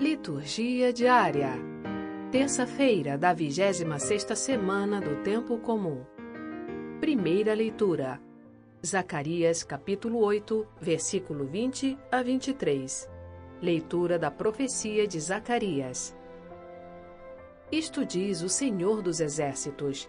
Liturgia diária. Terça-feira da 26ª semana do tempo comum. Primeira leitura. Zacarias, capítulo 8, versículo 20 a 23. Leitura da profecia de Zacarias. Isto diz o Senhor dos Exércitos: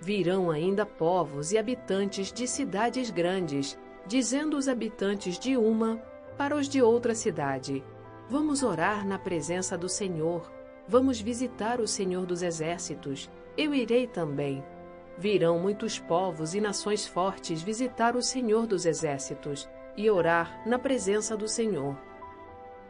Virão ainda povos e habitantes de cidades grandes, dizendo os habitantes de uma para os de outra cidade: Vamos orar na presença do Senhor. Vamos visitar o Senhor dos Exércitos. Eu irei também. Virão muitos povos e nações fortes visitar o Senhor dos Exércitos e orar na presença do Senhor.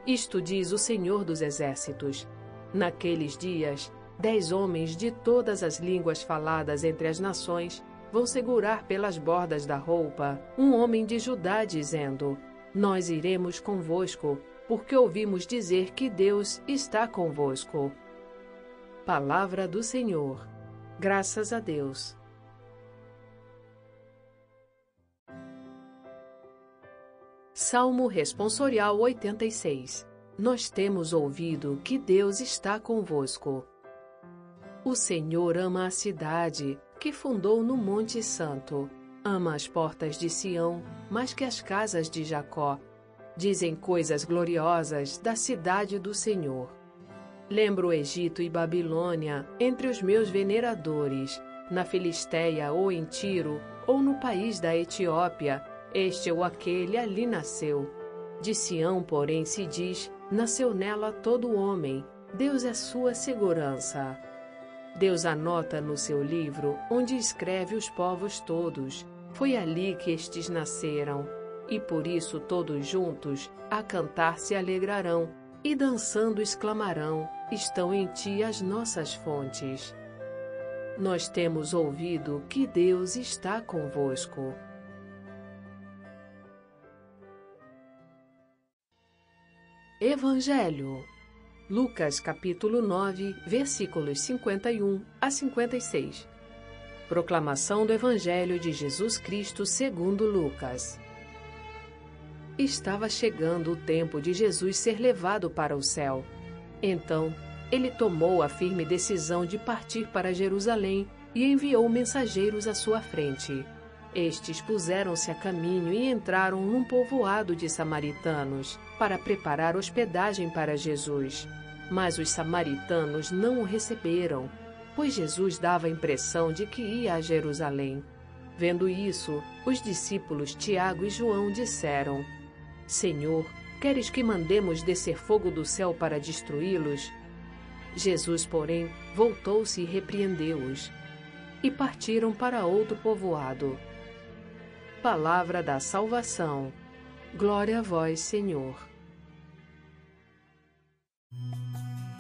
Isto diz o Senhor dos Exércitos. Naqueles dias, dez homens de todas as línguas faladas entre as nações vão segurar pelas bordas da roupa um homem de Judá, dizendo: Nós iremos convosco porque ouvimos dizer que Deus está convosco. Palavra do Senhor. Graças a Deus. Salmo Responsorial 86 Nós temos ouvido que Deus está convosco. O Senhor ama a cidade que fundou no Monte Santo. Ama as portas de Sião mais que as casas de Jacó Dizem coisas gloriosas da cidade do Senhor. Lembro o Egito e Babilônia entre os meus veneradores, na Filisteia ou em Tiro, ou no país da Etiópia, este ou aquele ali nasceu. De Sião, porém, se diz: nasceu nela todo homem, Deus é sua segurança. Deus anota no seu livro, onde escreve os povos todos. Foi ali que estes nasceram e por isso todos juntos a cantar se alegrarão e dançando exclamarão: Estão em ti as nossas fontes. Nós temos ouvido que Deus está convosco. Evangelho Lucas capítulo 9, versículos 51 a 56. Proclamação do Evangelho de Jesus Cristo segundo Lucas. Estava chegando o tempo de Jesus ser levado para o céu. Então, ele tomou a firme decisão de partir para Jerusalém e enviou mensageiros à sua frente. Estes puseram-se a caminho e entraram num povoado de samaritanos para preparar hospedagem para Jesus. Mas os samaritanos não o receberam, pois Jesus dava a impressão de que ia a Jerusalém. Vendo isso, os discípulos Tiago e João disseram: Senhor, queres que mandemos descer fogo do céu para destruí-los? Jesus, porém, voltou-se e repreendeu-os. E partiram para outro povoado. Palavra da salvação. Glória a vós, Senhor.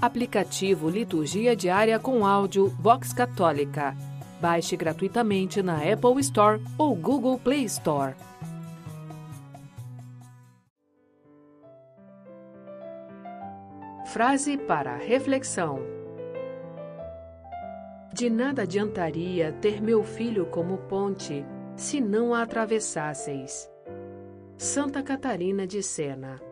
Aplicativo Liturgia Diária com áudio Vox Católica. Baixe gratuitamente na Apple Store ou Google Play Store. Frase para reflexão: De nada adiantaria ter meu filho como ponte se não a atravessasseis. Santa Catarina de Sena